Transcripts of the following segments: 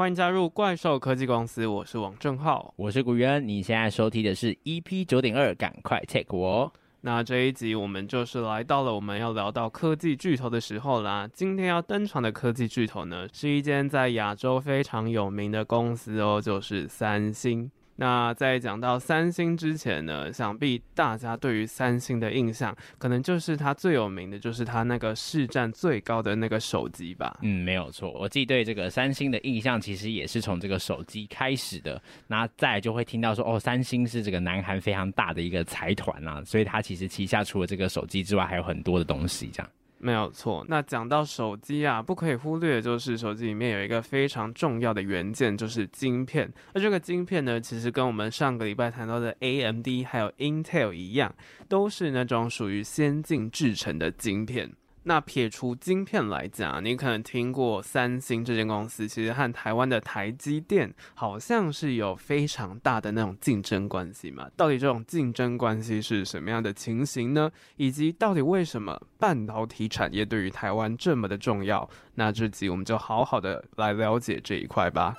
欢迎加入怪兽科技公司，我是王正浩，我是古渊。你现在收听的是 EP 九点二，赶快 take 我。那这一集我们就是来到了我们要聊到科技巨头的时候啦。今天要登场的科技巨头呢，是一间在亚洲非常有名的公司哦，就是三星。那在讲到三星之前呢，想必大家对于三星的印象，可能就是它最有名的就是它那个市占最高的那个手机吧。嗯，没有错，我自己对这个三星的印象其实也是从这个手机开始的。那再就会听到说，哦，三星是这个南韩非常大的一个财团啊，所以它其实旗下除了这个手机之外，还有很多的东西这样。没有错，那讲到手机啊，不可以忽略的就是手机里面有一个非常重要的元件，就是晶片。而这个晶片呢，其实跟我们上个礼拜谈到的 AMD 还有 Intel 一样，都是那种属于先进制成的晶片。那撇除晶片来讲，你可能听过三星这间公司，其实和台湾的台积电好像是有非常大的那种竞争关系嘛？到底这种竞争关系是什么样的情形呢？以及到底为什么半导体产业对于台湾这么的重要？那这集我们就好好的来了解这一块吧。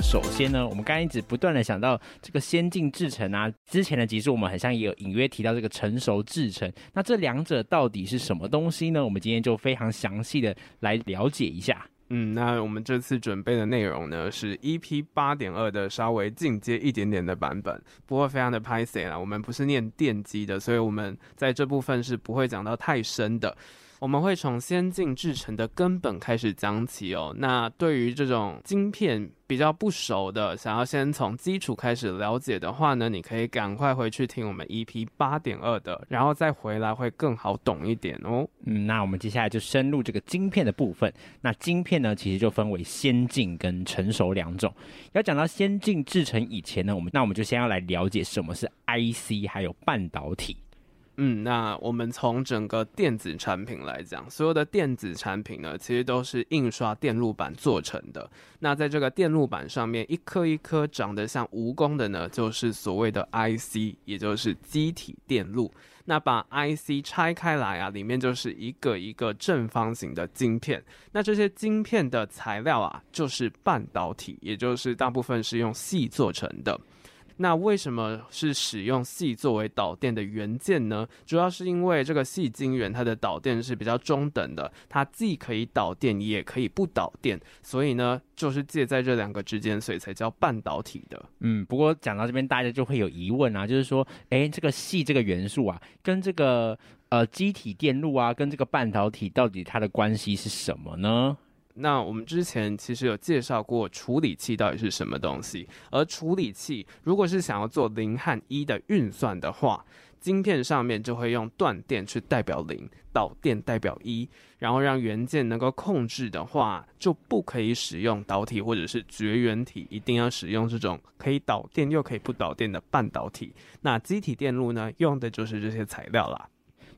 首先呢，我们刚一直不断的想到这个先进制程啊，之前的集数我们好像也有隐约提到这个成熟制程，那这两者到底是什么东西呢？我们今天就非常详细的来了解一下。嗯，那我们这次准备的内容呢，是 EP 八点二的稍微进阶一点点的版本，不过非常的拍谢啦，我们不是念电机的，所以我们在这部分是不会讲到太深的。我们会从先进制程的根本开始讲起哦。那对于这种晶片比较不熟的，想要先从基础开始了解的话呢，你可以赶快回去听我们 EP 八点二的，然后再回来会更好懂一点哦。嗯，那我们接下来就深入这个晶片的部分。那晶片呢，其实就分为先进跟成熟两种。要讲到先进制程以前呢，我们那我们就先要来了解什么是 IC，还有半导体。嗯，那我们从整个电子产品来讲，所有的电子产品呢，其实都是印刷电路板做成的。那在这个电路板上面，一颗一颗长得像蜈蚣的呢，就是所谓的 IC，也就是机体电路。那把 IC 拆开来啊，里面就是一个一个正方形的晶片。那这些晶片的材料啊，就是半导体，也就是大部分是用矽做成的。那为什么是使用矽作为导电的元件呢？主要是因为这个矽晶圆它的导电是比较中等的，它既可以导电也可以不导电，所以呢就是介在这两个之间，所以才叫半导体的。嗯，不过讲到这边大家就会有疑问啊，就是说，诶，这个矽这个元素啊，跟这个呃机体电路啊，跟这个半导体到底它的关系是什么呢？那我们之前其实有介绍过处理器到底是什么东西，而处理器如果是想要做零和一的运算的话，晶片上面就会用断电去代表零，导电代表一，然后让元件能够控制的话，就不可以使用导体或者是绝缘体，一定要使用这种可以导电又可以不导电的半导体。那机体电路呢，用的就是这些材料啦。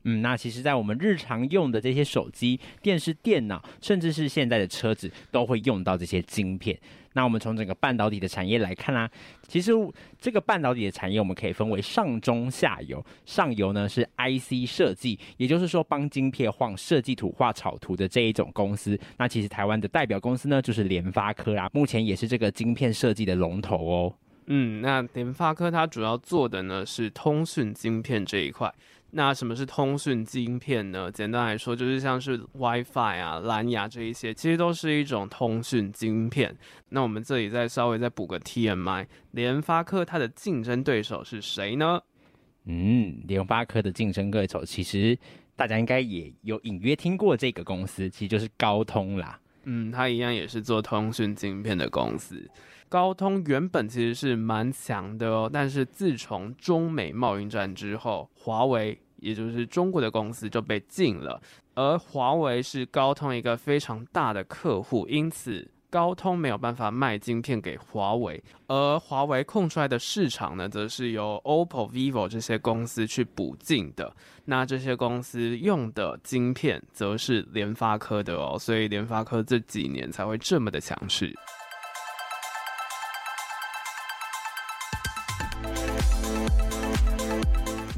嗯，那其实，在我们日常用的这些手机、电视、电脑，甚至是现在的车子，都会用到这些晶片。那我们从整个半导体的产业来看啦、其实这个半导体的产业，我们可以分为上中下游。上游呢是 IC 设计，也就是说帮晶片画设计图、画草图的这一种公司。那其实台湾的代表公司呢，就是联发科啦，目前也是这个晶片设计的龙头哦。嗯，那联发科它主要做的呢是通讯晶片这一块。那什么是通讯晶片呢？简单来说，就是像是 WiFi 啊、蓝牙这一些，其实都是一种通讯晶片。那我们这里再稍微再补个 TMI，联发科它的竞争对手是谁呢？嗯，联发科的竞争对手，其实大家应该也有隐约听过这个公司，其实就是高通啦。嗯，它一样也是做通讯晶片的公司。高通原本其实是蛮强的哦，但是自从中美贸易战之后，华为也就是中国的公司就被禁了，而华为是高通一个非常大的客户，因此高通没有办法卖晶片给华为，而华为空出来的市场呢，则是由 OPPO、VIVO 这些公司去补进的。那这些公司用的晶片则是联发科的哦，所以联发科这几年才会这么的强势。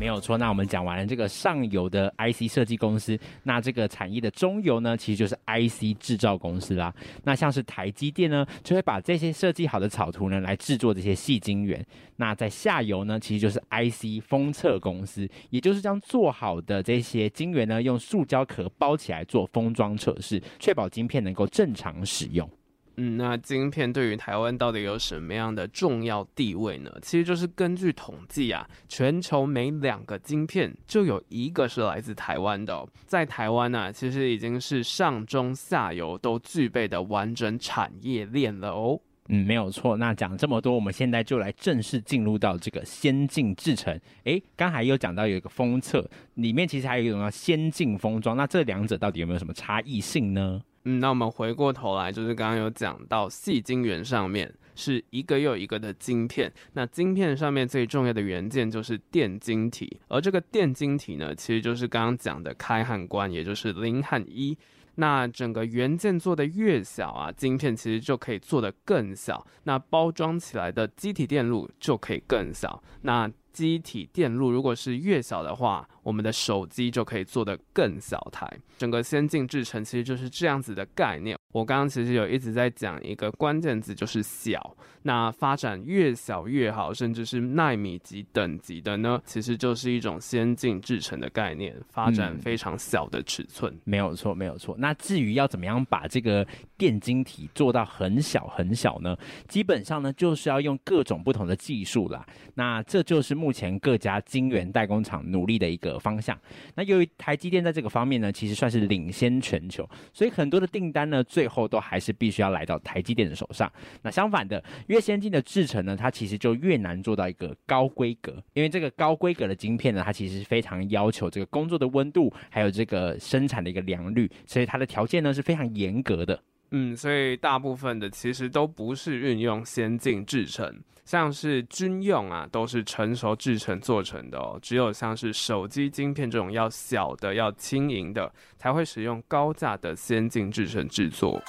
没有错。那我们讲完了这个上游的 IC 设计公司，那这个产业的中游呢，其实就是 IC 制造公司啦。那像是台积电呢，就会把这些设计好的草图呢，来制作这些细晶圆。那在下游呢，其实就是 IC 封测公司，也就是将做好的这些晶圆呢，用塑胶壳包起来做封装测试，确保晶片能够正常使用。嗯，那晶片对于台湾到底有什么样的重要地位呢？其实就是根据统计啊，全球每两个晶片就有一个是来自台湾的。在台湾呢，其实已经是上中下游都具备的完整产业链了哦。嗯，没有错。那讲这么多，我们现在就来正式进入到这个先进制程。诶，刚才有讲到有一个封测，里面其实还有一种叫先进封装。那这两者到底有没有什么差异性呢？嗯，那我们回过头来，就是刚刚有讲到细晶圆上面是一个又一个的晶片，那晶片上面最重要的元件就是电晶体，而这个电晶体呢，其实就是刚刚讲的开和关，也就是零和一。那整个元件做得越小啊，晶片其实就可以做得更小，那包装起来的积体电路就可以更小。那积体电路如果是越小的话，我们的手机就可以做得更小台，整个先进制程其实就是这样子的概念。我刚刚其实有一直在讲一个关键字，就是小。那发展越小越好，甚至是纳米级等级的呢，其实就是一种先进制程的概念，发展非常小的尺寸。没有错，没有错。那至于要怎么样把这个电晶体做到很小很小呢？基本上呢，就是要用各种不同的技术啦。那这就是目前各家晶圆代工厂努力的一个方向。那由于台积电在这个方面呢，其实算是领先全球，所以很多的订单呢，最后都还是必须要来到台积电的手上。那相反的，越先进的制程呢，它其实就越难做到一个高规格，因为这个高规格的晶片呢，它其实非常要求这个工作的温度，还有这个生产的一个良率，所以它的条件呢是非常严格的。嗯，所以大部分的其实都不是运用先进制程，像是军用啊，都是成熟制程做成的哦。只有像是手机晶片这种要小的、要轻盈的，才会使用高价的先进制程制作。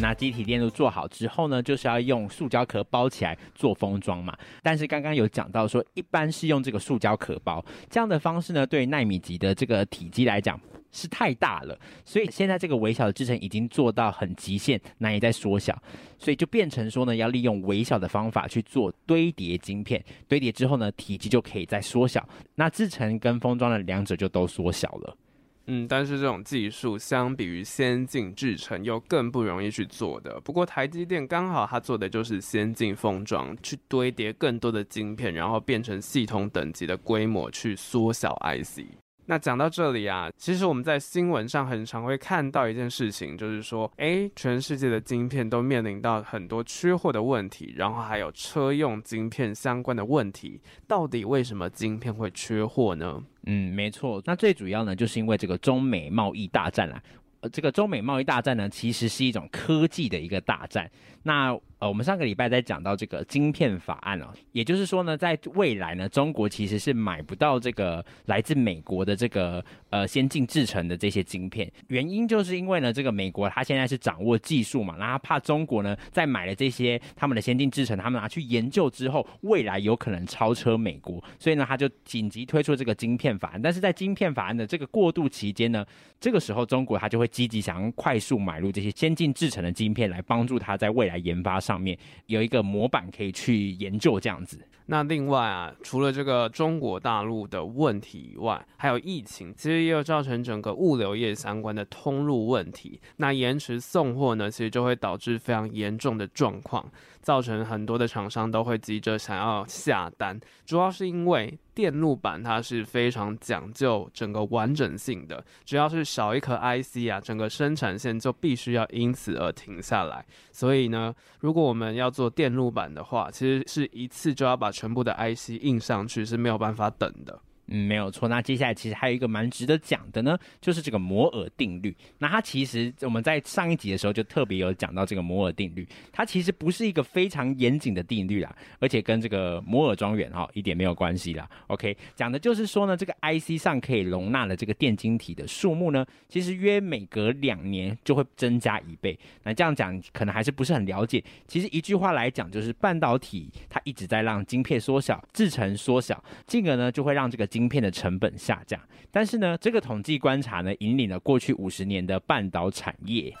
那机体电路做好之后呢，就是要用塑胶壳包起来做封装嘛。但是刚刚有讲到说，一般是用这个塑胶壳包这样的方式呢，对奈米级的这个体积来讲是太大了，所以现在这个微小的制程已经做到很极限，难以再缩小，所以就变成说呢，要利用微小的方法去做堆叠晶片，堆叠之后呢，体积就可以再缩小，那制程跟封装的两者就都缩小了。嗯，但是这种技术相比于先进制程又更不容易去做的。不过台积电刚好它做的就是先进封装，去堆叠更多的晶片，然后变成系统等级的规模去缩小 IC。那讲到这里啊，其实我们在新闻上很常会看到一件事情，就是说，哎，全世界的晶片都面临到很多缺货的问题，然后还有车用晶片相关的问题，到底为什么晶片会缺货呢？嗯，没错，那最主要呢，就是因为这个中美贸易大战啦。呃，这个中美贸易大战呢，其实是一种科技的一个大战。那呃，我们上个礼拜在讲到这个晶片法案哦，也就是说呢，在未来呢，中国其实是买不到这个来自美国的这个呃先进制程的这些晶片。原因就是因为呢，这个美国它现在是掌握技术嘛，那他怕中国呢在买了这些他们的先进制程，他们拿去研究之后，未来有可能超车美国，所以呢，他就紧急推出这个晶片法案。但是在晶片法案的这个过渡期间呢，这个时候中国他就会积极想要快速买入这些先进制成的晶片，来帮助他在未来研发上面有一个模板可以去研究这样子。那另外啊，除了这个中国大陆的问题以外，还有疫情，其实也有造成整个物流业相关的通路问题。那延迟送货呢，其实就会导致非常严重的状况。造成很多的厂商都会急着想要下单，主要是因为电路板它是非常讲究整个完整性的，只要是少一颗 IC 啊，整个生产线就必须要因此而停下来。所以呢，如果我们要做电路板的话，其实是一次就要把全部的 IC 印上去，是没有办法等的。嗯，没有错。那接下来其实还有一个蛮值得讲的呢，就是这个摩尔定律。那它其实我们在上一集的时候就特别有讲到这个摩尔定律，它其实不是一个非常严谨的定律啦，而且跟这个摩尔庄园哈一点没有关系啦。OK，讲的就是说呢，这个 IC 上可以容纳的这个电晶体的数目呢，其实约每隔两年就会增加一倍。那这样讲可能还是不是很了解。其实一句话来讲，就是半导体它一直在让晶片缩小，制程缩小，进而呢就会让这个晶芯片的成本下降，但是呢，这个统计观察呢，引领了过去五十年的半导产业。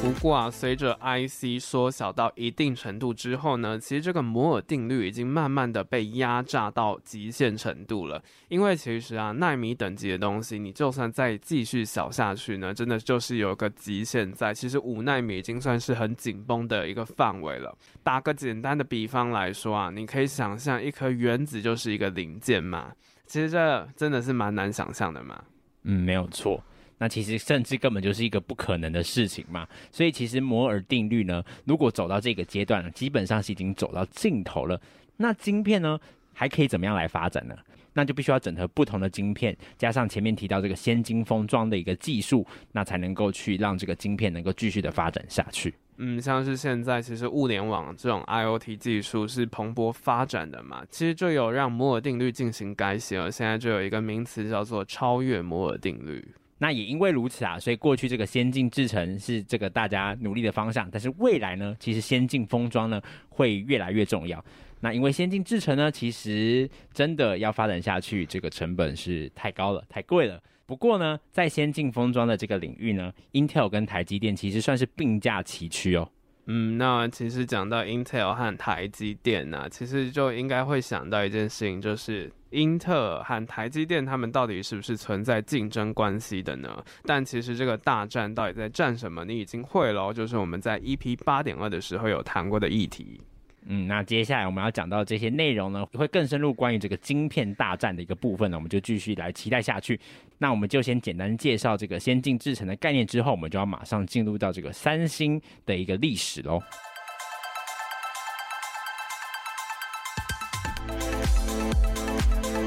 不过啊，随着 IC 缩小到一定程度之后呢，其实这个摩尔定律已经慢慢的被压榨到极限程度了。因为其实啊，纳米等级的东西，你就算再继续小下去呢，真的就是有个极限在。其实五纳米已经算是很紧绷的一个范围了。打个简单的比方来说啊，你可以想象一颗原子就是一个零件嘛。其实这真的是蛮难想象的嘛。嗯，没有错。那其实甚至根本就是一个不可能的事情嘛，所以其实摩尔定律呢，如果走到这个阶段，基本上是已经走到尽头了。那晶片呢，还可以怎么样来发展呢？那就必须要整合不同的晶片，加上前面提到这个先进封装的一个技术，那才能够去让这个晶片能够继续的发展下去。嗯，像是现在其实物联网这种 IoT 技术是蓬勃发展的嘛，其实就有让摩尔定律进行改写了。现在就有一个名词叫做超越摩尔定律。那也因为如此啊，所以过去这个先进制程是这个大家努力的方向，但是未来呢，其实先进封装呢会越来越重要。那因为先进制程呢，其实真的要发展下去，这个成本是太高了，太贵了。不过呢，在先进封装的这个领域呢，Intel 跟台积电其实算是并驾齐驱哦。嗯，那其实讲到 Intel 和台积电呢、其实就应该会想到一件事情，就是英特尔和台积电他们到底是不是存在竞争关系的呢？但其实这个大战到底在战什么，你已经会了，就是我们在 EP 八点二的时候有谈过的议题。嗯，那接下来我们要讲到这些内容呢，会更深入关于这个晶片大战的一个部分呢，我们就继续来期待下去。那我们就先简单介绍这个先进制程的概念，之后我们就要马上进入到这个三星的一个历史喽。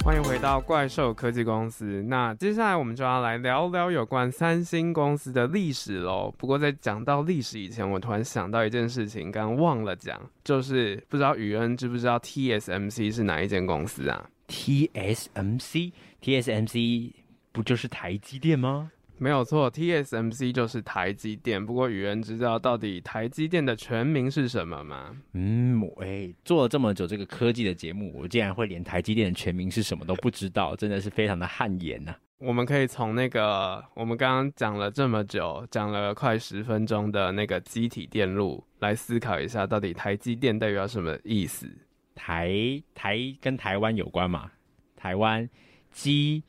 欢迎回到怪兽科技公司。那接下来我们就要来聊聊有关三星公司的历史喽。不过在讲到历史以前，我突然想到一件事情，刚刚忘了讲，就是不知道宇恩知不知道 TSMC 是哪一间公司啊？TSMC，TSMC 不就是台积电吗？没有错，TSMC 就是台积电。不过宇恩知道到底台积电的全名是什么吗？嗯，哎、欸、做了这么久这个科技的节目，我竟然会连台积电的全名是什么都不知道，真的是非常的汗颜呐、啊。我们可以从那个我们刚刚讲了这么久，讲了快十分钟的那个机体电路来思考一下，到底台积电代表什么意思？台台跟台湾有关嘛？台湾积。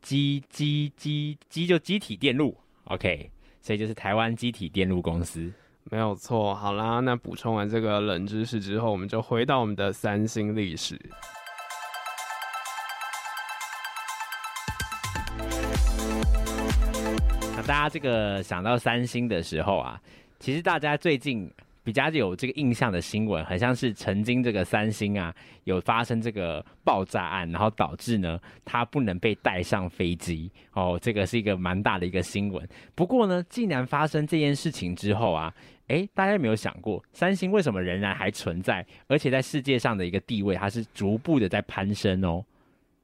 机机机机就机体电路，OK，所以就是台湾机体电路公司，没有错。好啦，那补充完这个冷知识之后，我们就回到我们的三星历史。那大家这个想到三星的时候啊，其实大家最近。比较有这个印象的新闻，很像是曾经这个三星啊有发生这个爆炸案，然后导致呢它不能被带上飞机哦，这个是一个蛮大的一个新闻。不过呢，既然发生这件事情之后啊，诶，大家有没有想过，三星为什么仍然还存在，而且在世界上的一个地位，它是逐步的在攀升哦。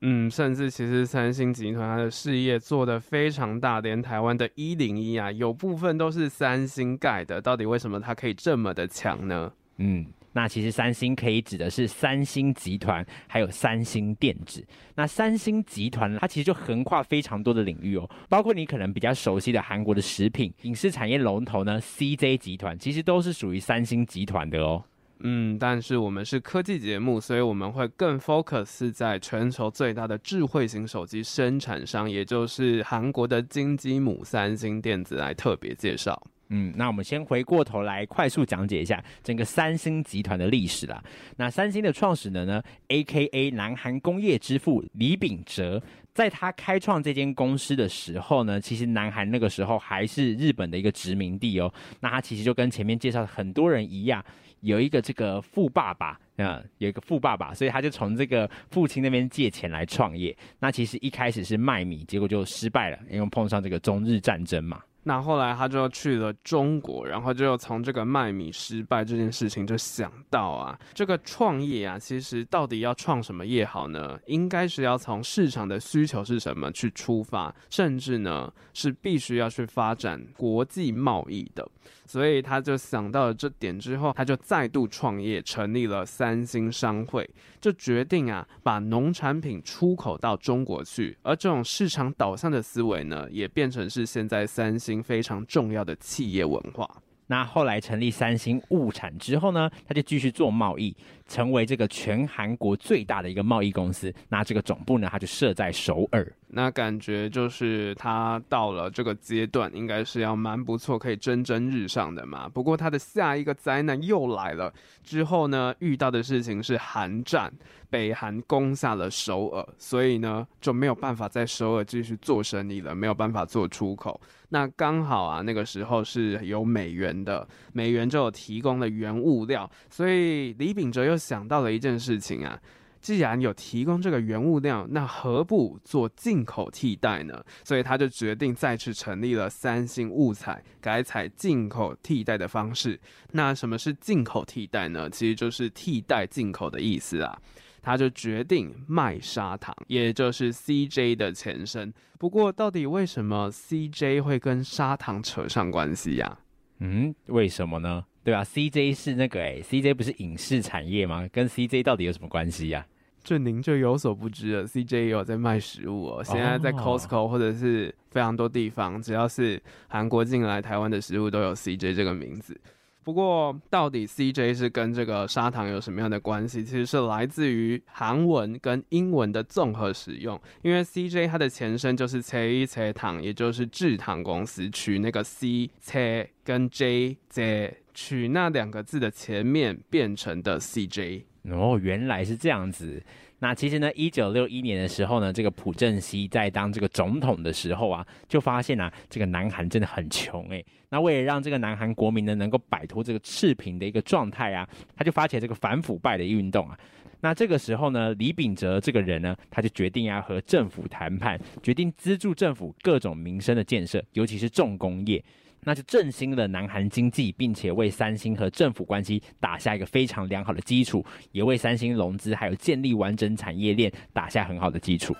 嗯，甚至其实三星集团它的事业做得非常大，连台湾的一零一啊，有部分都是三星盖的。到底为什么它可以这么的强呢？嗯，那其实三星可以指的是三星集团，还有三星电子。那三星集团它其实就横跨非常多的领域哦，包括你可能比较熟悉的韩国的食品、影视产业龙头呢，CJ 集团，其实都是属于三星集团的哦。嗯，但是我们是科技节目，所以我们会更 focus 在全球最大的智慧型手机生产商，也就是韩国的金鸡母三星电子来特别介绍。嗯，那我们先回过头来快速讲解一下整个三星集团的历史啦。那三星的创始人呢，A K A 南韩工业之父李秉哲。在他开创这间公司的时候呢，其实南韩那个时候还是日本的一个殖民地哦。那他其实就跟前面介绍的很多人一样，有一个这个富爸爸啊，有一个富爸爸，所以他就从这个父亲那边借钱来创业。那其实一开始是卖米，结果就失败了，因为碰上这个中日战争嘛。那后来他就去了中国，然后就从这个卖米失败这件事情就想到啊，这个创业啊，其实到底要创什么业好呢？应该是要从市场的需求是什么去出发，甚至呢是必须要去发展国际贸易的。所以他就想到了这点之后，他就再度创业，成立了三星商会，就决定啊，把农产品出口到中国去。而这种市场导向的思维呢，也变成是现在三星非常重要的企业文化。那后来成立三星物产之后呢，他就继续做贸易，成为这个全韩国最大的一个贸易公司。那这个总部呢，他就设在首尔。那感觉就是他到了这个阶段，应该是要蛮不错，可以蒸蒸日上的嘛。不过他的下一个灾难又来了，之后呢，遇到的事情是韩战，北韩攻下了首尔，所以呢就没有办法在首尔继续做生意了，没有办法做出口。那刚好啊，那个时候是有美元的，美元就有提供了原物料，所以李秉哲又想到了一件事情啊，既然有提供这个原物料，那何不做进口替代呢？所以他就决定再次成立了三星物产，改采进口替代的方式。那什么是进口替代呢？其实就是替代进口的意思啊。他就决定卖砂糖，也就是 CJ 的前身。不过，到底为什么 CJ 会跟砂糖扯上关系呀？嗯，为什么呢？对吧？CJ 是那个诶，CJ 不是影视产业吗？跟 CJ 到底有什么关系呀？这您就有所不知了。CJ 也有在卖食物哦，现在在 Costco 或者是非常多地方，只要是韩国进来台湾的食物，都有 CJ 这个名字。不过，到底 CJ 是跟这个砂糖有什么样的关系？其实是来自于韩文跟英文的综合使用。因为 CJ 它的前身就是切一切糖，也就是制糖公司，取那个 C 切跟 J J 取那两个字的前面变成的 CJ。哦，原来是这样子。那其实呢，一九六一年的时候呢，这个朴正熙在当这个总统的时候啊，就发现啊，这个南韩真的很穷诶。那为了让这个南韩国民呢能够摆脱这个赤贫的一个状态啊，他就发起这个反腐败的运动啊。那这个时候呢，李秉哲这个人呢，他就决定要和政府谈判，决定资助政府各种民生的建设，尤其是重工业。那就振兴了南韩经济，并且为三星和政府关系打下一个非常良好的基础，也为三星融资还有建立完整产业链打下很好的基础。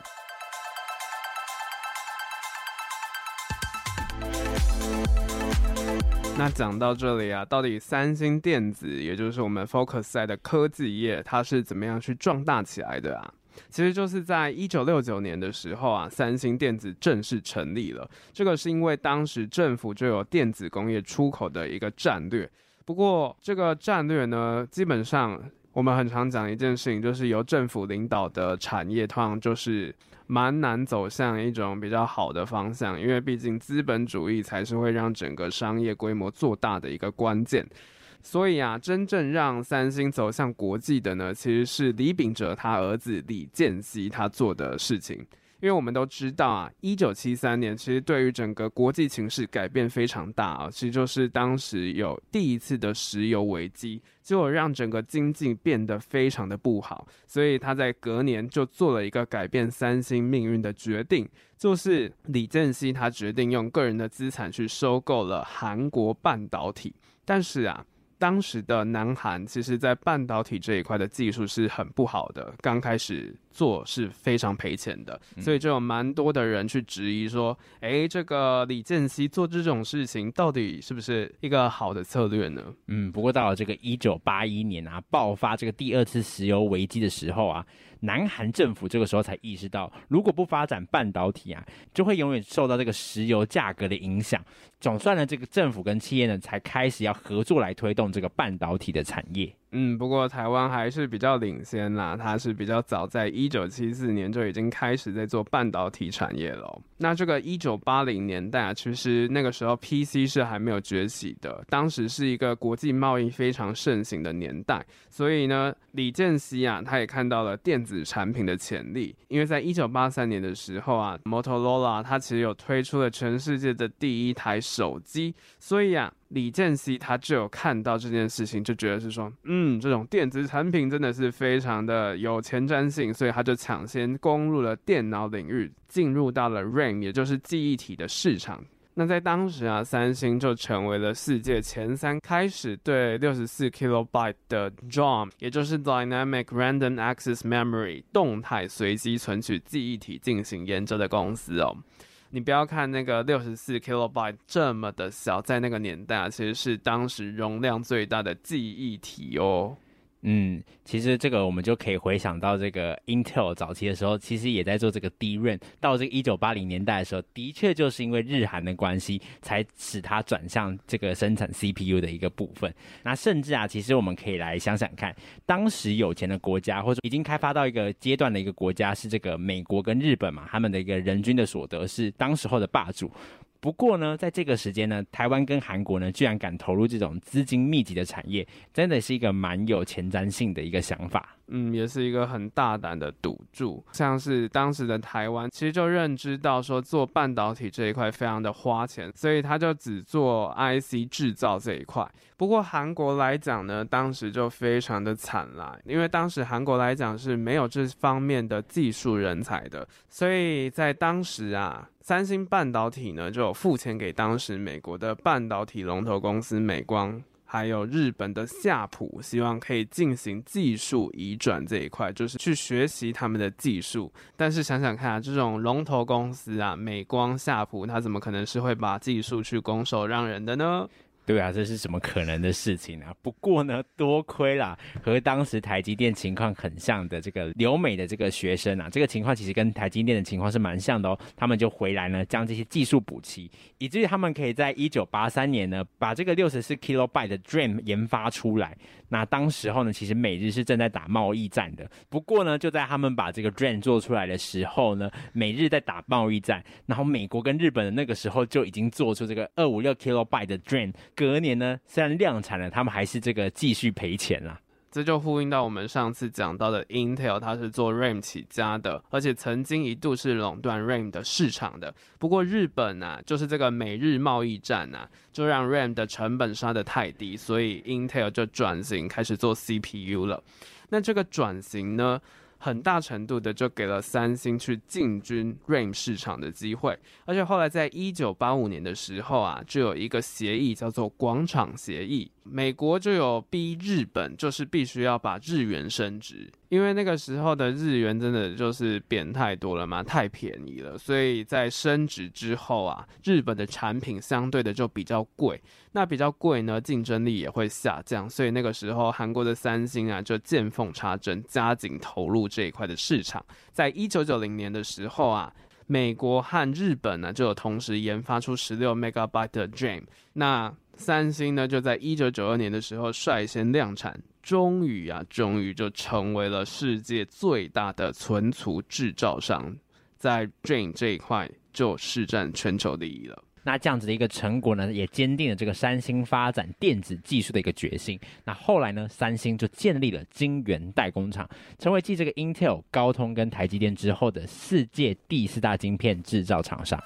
那讲到这里啊，到底三星电子，也就是我们 focus 在的科技业，它是怎么样去壮大起来的啊？其实就是在一九六九年的时候啊，三星电子正式成立了。这个是因为当时政府就有电子工业出口的一个战略。不过这个战略呢，基本上我们很常讲一件事情，就是由政府领导的产业，通常就是蛮难走向一种比较好的方向，因为毕竟资本主义才是会让整个商业规模做大的一个关键。所以啊，真正让三星走向国际的呢，其实是李秉哲他儿子李健熙他做的事情。因为我们都知道啊，一九七三年其实对于整个国际情势改变非常大啊，其实就是当时有第一次的石油危机，结果让整个经济变得非常的不好。所以他在隔年就做了一个改变三星命运的决定，就是李健熙他决定用个人的资产去收购了韩国半导体，但是啊。当时的南韩其实，在半导体这一块的技术是很不好的，刚开始做是非常赔钱的，所以就有蛮多的人去质疑说，诶，这个李健熙做这种事情，到底是不是一个好的策略呢？嗯，不过到了这个一九八一年啊，爆发这个第二次石油危机的时候啊。南韩政府这个时候才意识到，如果不发展半导体啊，就会永远受到这个石油价格的影响。总算呢，这个政府跟企业呢，才开始要合作来推动这个半导体的产业。嗯，不过台湾还是比较领先啦，它是比较早在一一九七四年就已经开始在做半导体产业了。那这个一九八零年代啊，其实那个时候 PC 是还没有崛起的，当时是一个国际贸易非常盛行的年代，所以呢，李健熙啊，他也看到了电子产品的潜力，因为在一九八三年的时候啊，Motorola 它其实有推出了全世界的第一台手机，所以啊。李健熙他就有看到这件事情，就觉得是说，嗯，这种电子产品真的是非常的有前瞻性，所以他就抢先攻入了电脑领域，进入到了 RAM，也就是记忆体的市场。那在当时啊，三星就成为了世界前三开始对六十四 kilobyte 的 DRAM，也就是 Dynamic Random Access Memory 动态随机存取记忆体进行研究的公司哦。你不要看那个六十四 kilobyte 这么的小，在那个年代啊，其实是当时容量最大的记忆体哦。嗯，其实这个我们就可以回想到这个 Intel 早期的时候，其实也在做这个 DRAM。到这个一九八零年代的时候，的确就是因为日韩的关系，才使它转向这个生产 CPU 的一个部分。那甚至啊，其实我们可以来想想看，当时有钱的国家，或者已经开发到一个阶段的一个国家，是这个美国跟日本嘛，他们的一个人均的所得是当时候的霸主。不过呢，在这个时间呢，台湾跟韩国呢，居然敢投入这种资金密集的产业，真的是一个蛮有前瞻性的一个想法。嗯，也是一个很大胆的赌注。像是当时的台湾，其实就认知到说做半导体这一块非常的花钱，所以他就只做 IC 制造这一块。不过韩国来讲呢，当时就非常的惨啦，因为当时韩国来讲是没有这方面的技术人才的，所以在当时啊，三星半导体呢就有付钱给当时美国的半导体龙头公司美光。还有日本的夏普，希望可以进行技术移转这一块，就是去学习他们的技术。但是想想看啊，这种龙头公司啊，美光、夏普，它怎么可能是会把技术去拱手让人的呢？对啊，这是怎么可能的事情啊？不过呢，多亏啦，和当时台积电情况很像的这个留美的这个学生啊，这个情况其实跟台积电的情况是蛮像的哦。他们就回来呢，将这些技术补齐，以至于他们可以在一九八三年呢，把这个六十四 kilobyte 的 DRAM 研发出来。那当时候呢，其实美日是正在打贸易战的。不过呢，就在他们把这个 DRAM 做出来的时候呢，美日在打贸易战，然后美国跟日本的那个时候就已经做出这个二五六 kilobyte 的 DRAM。隔年呢，虽然量产了，他们还是这个继续赔钱啦。这就呼应到我们上次讲到的 Intel，它是做 RAM 起家的，而且曾经一度是垄断 RAM 的市场的。不过日本啊，就是这个美日贸易战啊，就让 RAM 的成本杀得太低，所以 Intel 就转型开始做 CPU 了。那这个转型呢，很大程度的就给了三星去进军 RAM 市场的机会，而且后来在一九八五年的时候啊，就有一个协议叫做广场协议，美国就有逼日本，就是必须要把日元升值。因为那个时候的日元真的就是贬太多了嘛，太便宜了，所以在升值之后啊，日本的产品相对的就比较贵，那比较贵呢，竞争力也会下降，所以那个时候韩国的三星啊就见缝插针，加紧投入这一块的市场。在一九九零年的时候啊，美国和日本呢就有同时研发出十六 megabyte 的 Dream，那三星呢就在一九九二年的时候率先量产。终于啊，终于就成为了世界最大的存储制造商，在 DRAM 这一块就施展全球第一了。那这样子的一个成果呢，也坚定了这个三星发展电子技术的一个决心。那后来呢，三星就建立了晶圆代工厂，成为继这个 Intel、高通跟台积电之后的世界第四大晶片制造厂商。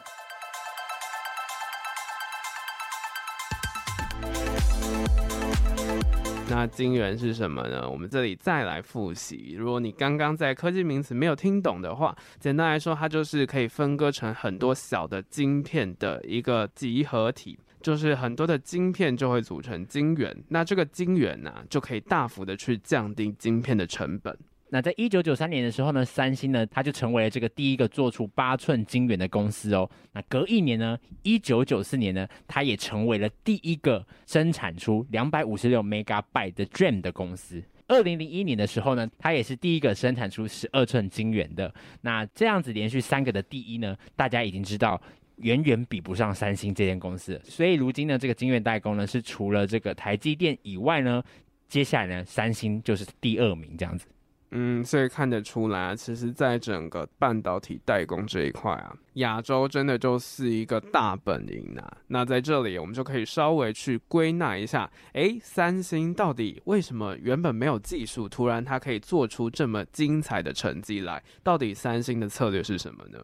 那晶圆是什么呢？我们这里再来复习。如果你刚刚在科技名词没有听懂的话，简单来说，它就是可以分割成很多小的晶片的一个集合体，就是很多的晶片就会组成晶圆。那这个晶圆呢，就可以大幅的去降低晶片的成本。那在一九九三年的时候呢，三星呢，它就成为了这个第一个做出八寸晶圆的公司哦。那隔一年呢，一九九四年呢，它也成为了第一个生产出两百五十六 megabyte 的 DRAM 的公司。二零零一年的时候呢，它也是第一个生产出十二寸晶圆的。那这样子连续三个的第一呢，大家已经知道远远比不上三星这间公司。所以如今呢，这个晶圆代工呢，是除了这个台积电以外呢，接下来呢，三星就是第二名这样子。嗯，所以看得出来，其实在整个半导体代工这一块啊，亚洲真的就是一个大本营呐、那在这里，我们就可以稍微去归纳一下，诶，三星到底为什么原本没有技术，突然它可以做出这么精彩的成绩来？到底三星的策略是什么呢？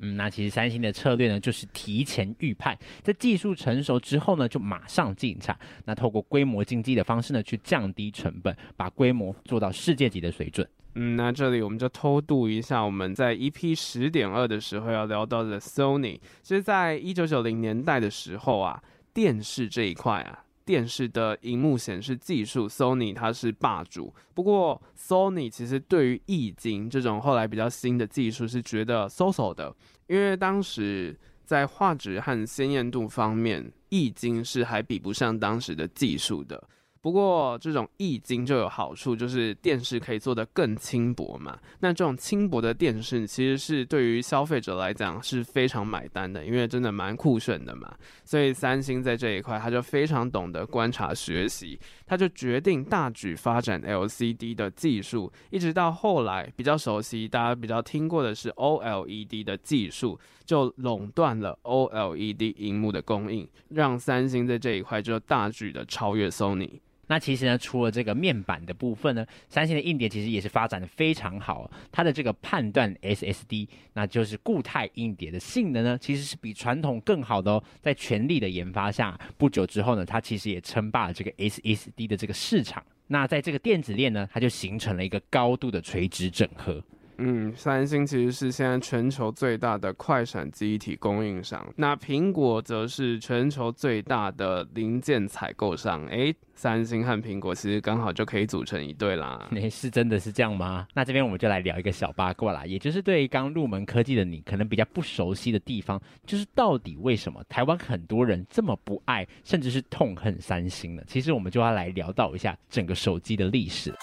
嗯，那其实三星的策略呢，就是提前预判，在技术成熟之后呢，就马上进场。那透过规模经济的方式呢，去降低成本，把规模做到世界级的水准。嗯，那这里我们就偷渡一下，我们在 EP 十点二的时候要聊到的 Sony。其实，在一九九零年代的时候啊，电视这一块啊。电视的荧幕显示技术，Sony 它是霸主。不过，Sony 其实对于液晶这种后来比较新的技术是觉得 so-so 的，因为当时在画质和鲜艳度方面，液晶是还比不上当时的技术的。不过这种液晶就有好处，就是电视可以做得更轻薄嘛。那这种轻薄的电视其实是对于消费者来讲是非常买单的，因为真的蛮酷炫的嘛。所以三星在这一块，他就非常懂得观察学习，他就决定大举发展 LCD 的技术，一直到后来比较熟悉，大家比较听过的是 OLED 的技术，就垄断了 OLED 荧幕的供应，让三星在这一块就大举的超越 Sony。那其实呢，除了这个面板的部分呢，三星的硬碟其实也是发展的非常好。它的这个判断 SSD，那就是固态硬碟的性能呢，其实是比传统更好的哦。在全力的研发下，不久之后呢，它其实也称霸了这个 SSD 的这个市场。那在这个电子链呢，它就形成了一个高度的垂直整合。嗯，三星其实是现在全球最大的快闪记忆体供应商，那苹果则是全球最大的零件采购商。诶，三星和苹果其实刚好就可以组成一对啦。诶，是真的是这样吗？那这边我们就来聊一个小八卦啦，也就是对刚入门科技的你，可能比较不熟悉的地方，就是到底为什么台湾很多人这么不爱，甚至是痛恨三星呢？其实我们就要来聊到一下整个手机的历史。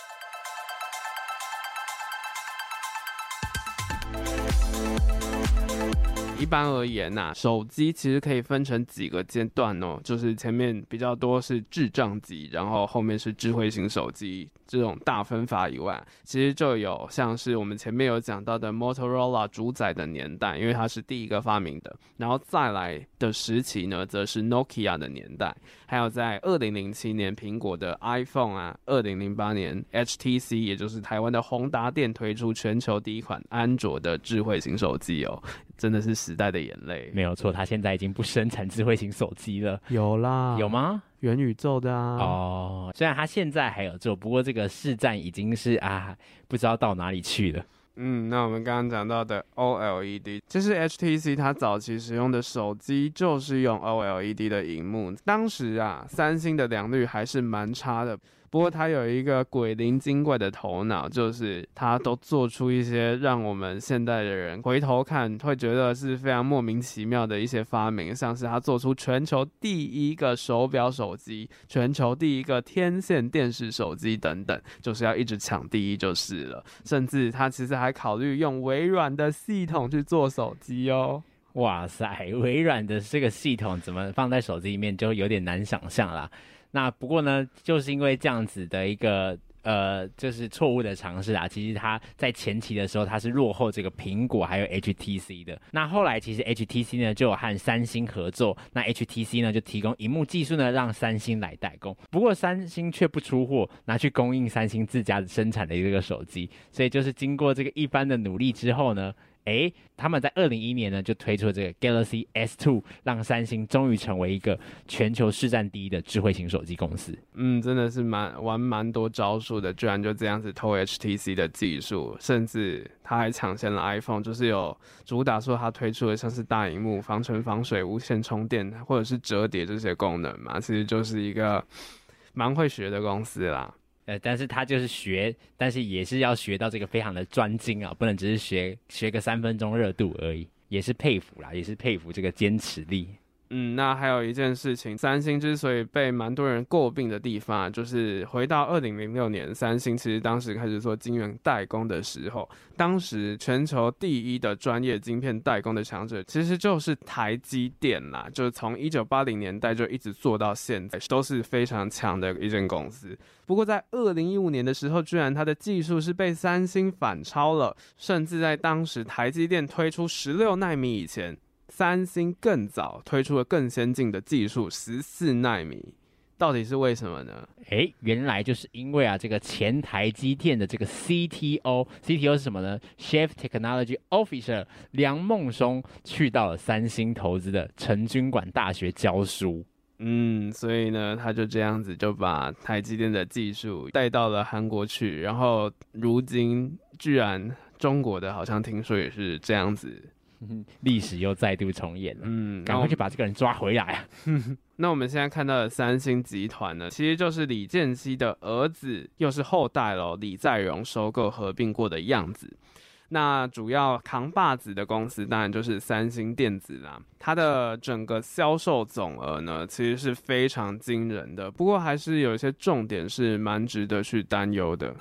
一般而言呐、手机其实可以分成几个阶段哦，就是前面比较多是智障机，然后后面是智慧型手机。这种大分法以外，其实就有像是我们前面有讲到的 Motorola 主宰的年代，因为它是第一个发明的。然后再来的时期呢，则是 Nokia 的年代。还有在二零零七年苹果的 iPhone 啊，二零零八年 HTC，也就是台湾的宏达电推出全球第一款安卓的智慧型手机哦，真的是时代的眼泪。没有错，它现在已经不生产智慧型手机了。有啦，有吗？元宇宙的啊，哦，虽然它现在还有做，不过这个市占已经是啊，不知道到哪里去了。嗯，那我们刚刚讲到的 OLED，其实 HTC 它早期使用的手机就是用 OLED 的荧幕，当时啊，三星的良率还是蛮差的。不过他有一个鬼灵精怪的头脑，就是他都做出一些让我们现代的人回头看会觉得是非常莫名其妙的一些发明，像是他做出全球第一个手表手机、全球第一个天线电视手机等等，就是要一直抢第一就是了。甚至他其实还考虑用微软的系统去做手机哦。哇塞，微软的这个系统怎么放在手机里面就有点难想象啦。那不过呢，就是因为这样子的一个呃，就是错误的尝试啊。其实它在前期的时候，它是落后这个苹果还有 HTC 的。那后来其实 HTC 呢就有和三星合作，那 HTC 呢就提供荧幕技术呢让三星来代工。不过三星却不出货，拿去供应三星自家生产的一个手机。所以就是经过这个一番的努力之后呢。诶，他们在二零一一年呢就推出了这个 Galaxy S2，让三星终于成为一个全球市占第一的智慧型手机公司。嗯，真的是蛮玩蛮多招数的，居然就这样子偷 HTC 的技术，甚至他还抢先了 iPhone，就是有主打说他推出的像是大萤幕、防尘防水、无线充电或者是折叠这些功能嘛，其实就是一个蛮会学的公司啦。呃，但是他就是学，但是也是要学到这个非常的专精啊，不能只是学学个三分钟热度而已，也是佩服啦，也是佩服这个坚持力。嗯，那还有一件事情，三星之所以被蛮多人诟病的地方，啊就是回到二零零六年，三星其实当时开始做晶圆代工的时候，当时全球第一的专业晶片代工的强者，其实就是台积电啦，就是从一九八零年代就一直做到现在，都是非常强的一间公司。不过在二零一五年的时候，居然它的技术是被三星反超了，甚至在当时台积电推出十六纳米以前。三星更早推出了更先进的技术，十四纳米，到底是为什么呢？诶，原来就是因为啊，这个前台积电的这个 CTO，CTO 是什么呢？Chief Technology Officer 梁孟松去到了三星投资的成均馆大学教书。嗯，所以呢，他就这样子就把台积电的技术带到了韩国去，然后如今居然中国的好像听说也是这样子。历史又再度重演了，嗯，赶快去把这个人抓回来啊！那我们现在看到的三星集团呢，其实就是李健熙的儿子，又是后代喽，李在镕收购合并过的样子。那主要扛把子的公司当然就是三星电子啦，它的整个销售总额呢，其实是非常惊人的。不过还是有一些重点是蛮值得去担忧的。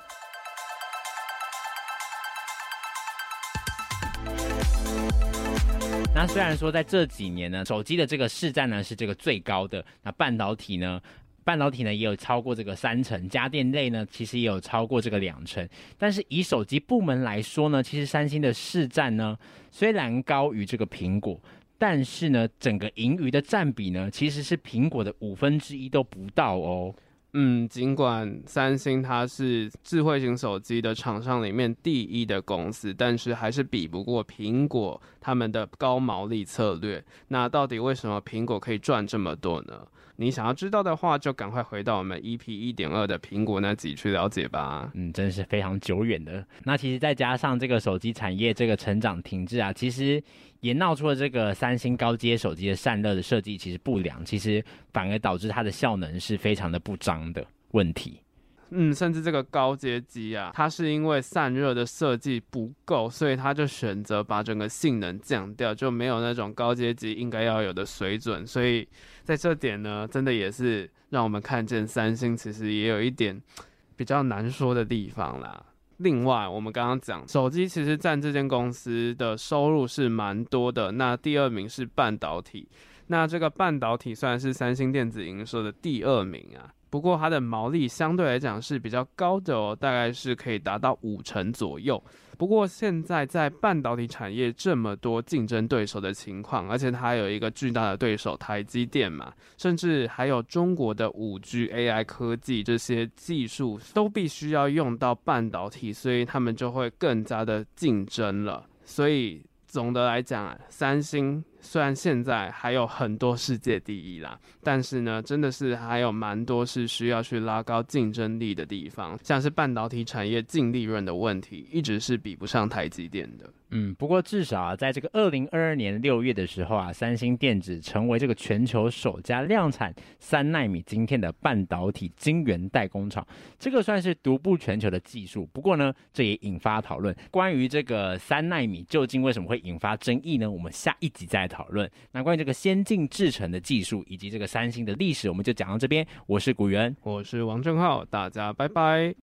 那虽然说在这几年呢，手机的这个市占呢是这个最高的，那半导体呢，半导体呢也有超过这个三成，家电类呢其实也有超过这个两成。但是以手机部门来说呢，其实三星的市占呢虽然高于这个苹果，但是呢整个盈余的占比呢其实是苹果的五分之一都不到哦。嗯，尽管三星它是智慧型手机的厂商里面第一的公司，但是还是比不过苹果他们的高毛利策略。那到底为什么苹果可以赚这么多呢？你想要知道的话，就赶快回到我们 EP 一点二的苹果那集去了解吧。嗯，真是非常久远的。那其实再加上这个手机产业这个成长停滞啊，其实也闹出了这个三星高阶手机的散热的设计其实不良，其实反而导致它的效能是非常的不彰的问题。嗯，甚至这个高阶机啊，它是因为散热的设计不够，所以它就选择把整个性能降掉，就没有那种高阶机应该要有的水准。所以在这点呢，真的也是让我们看见三星其实也有一点比较难说的地方啦。另外，我们刚刚讲手机其实占这间公司的收入是蛮多的，那第二名是半导体，那这个半导体算是三星电子营收的第二名啊。不过它的毛利相对来讲是比较高的哦，大概是可以达到五成左右。不过现在在半导体产业这么多竞争对手的情况，而且它有一个巨大的对手台积电嘛，甚至还有中国的五 G、AI 科技这些技术都必须要用到半导体，所以他们就会更加的竞争了。所以总的来讲，三星。虽然现在还有很多世界第一啦，但是呢，真的是还有蛮多是需要去拉高竞争力的地方，像是半导体产业净利润的问题，一直是比不上台积电的。嗯，不过至少啊，在这个二零二二年六月的时候啊，三星电子成为这个全球首家量产三纳米晶片的半导体晶圆代工厂，这个算是独步全球的技术。不过呢，这也引发讨论，关于这个三纳米究竟为什么会引发争议呢？我们下一集再讨论。那关于这个先进制程的技术以及这个三星的历史，我们就讲到这边。我是古元，我是王正浩，大家拜拜。